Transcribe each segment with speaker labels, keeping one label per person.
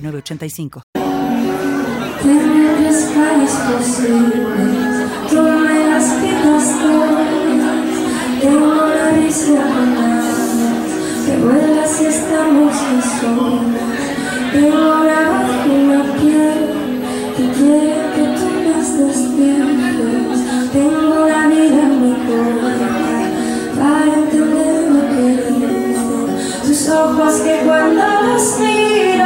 Speaker 1: 985.
Speaker 2: Tener calles posibles, tú me las quitas todas. Tengo la risa que vuela si estamos a solas. Tengo la vagina piel que quiere que tú las despiertes. Tengo la vida muy corta para entender lo que dices. Tus ojos que cuando los miro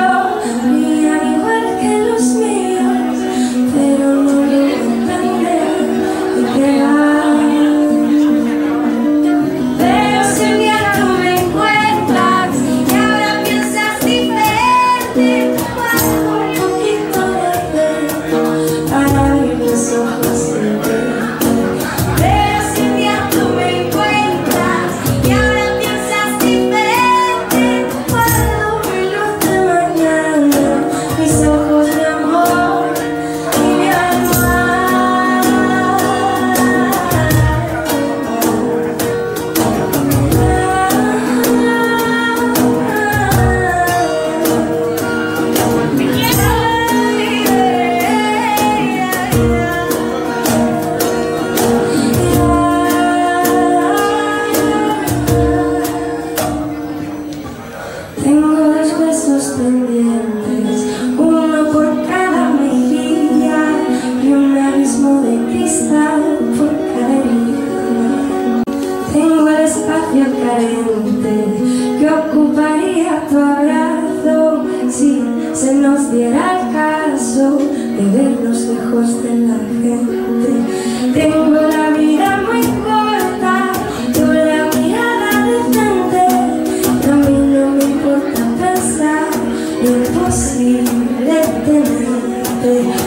Speaker 2: carente que ocuparía tu abrazo si se nos diera el caso de vernos lejos de la gente. Tengo la vida muy corta, tú la mirada decente. A mí no me importa pensar lo imposible tenerte.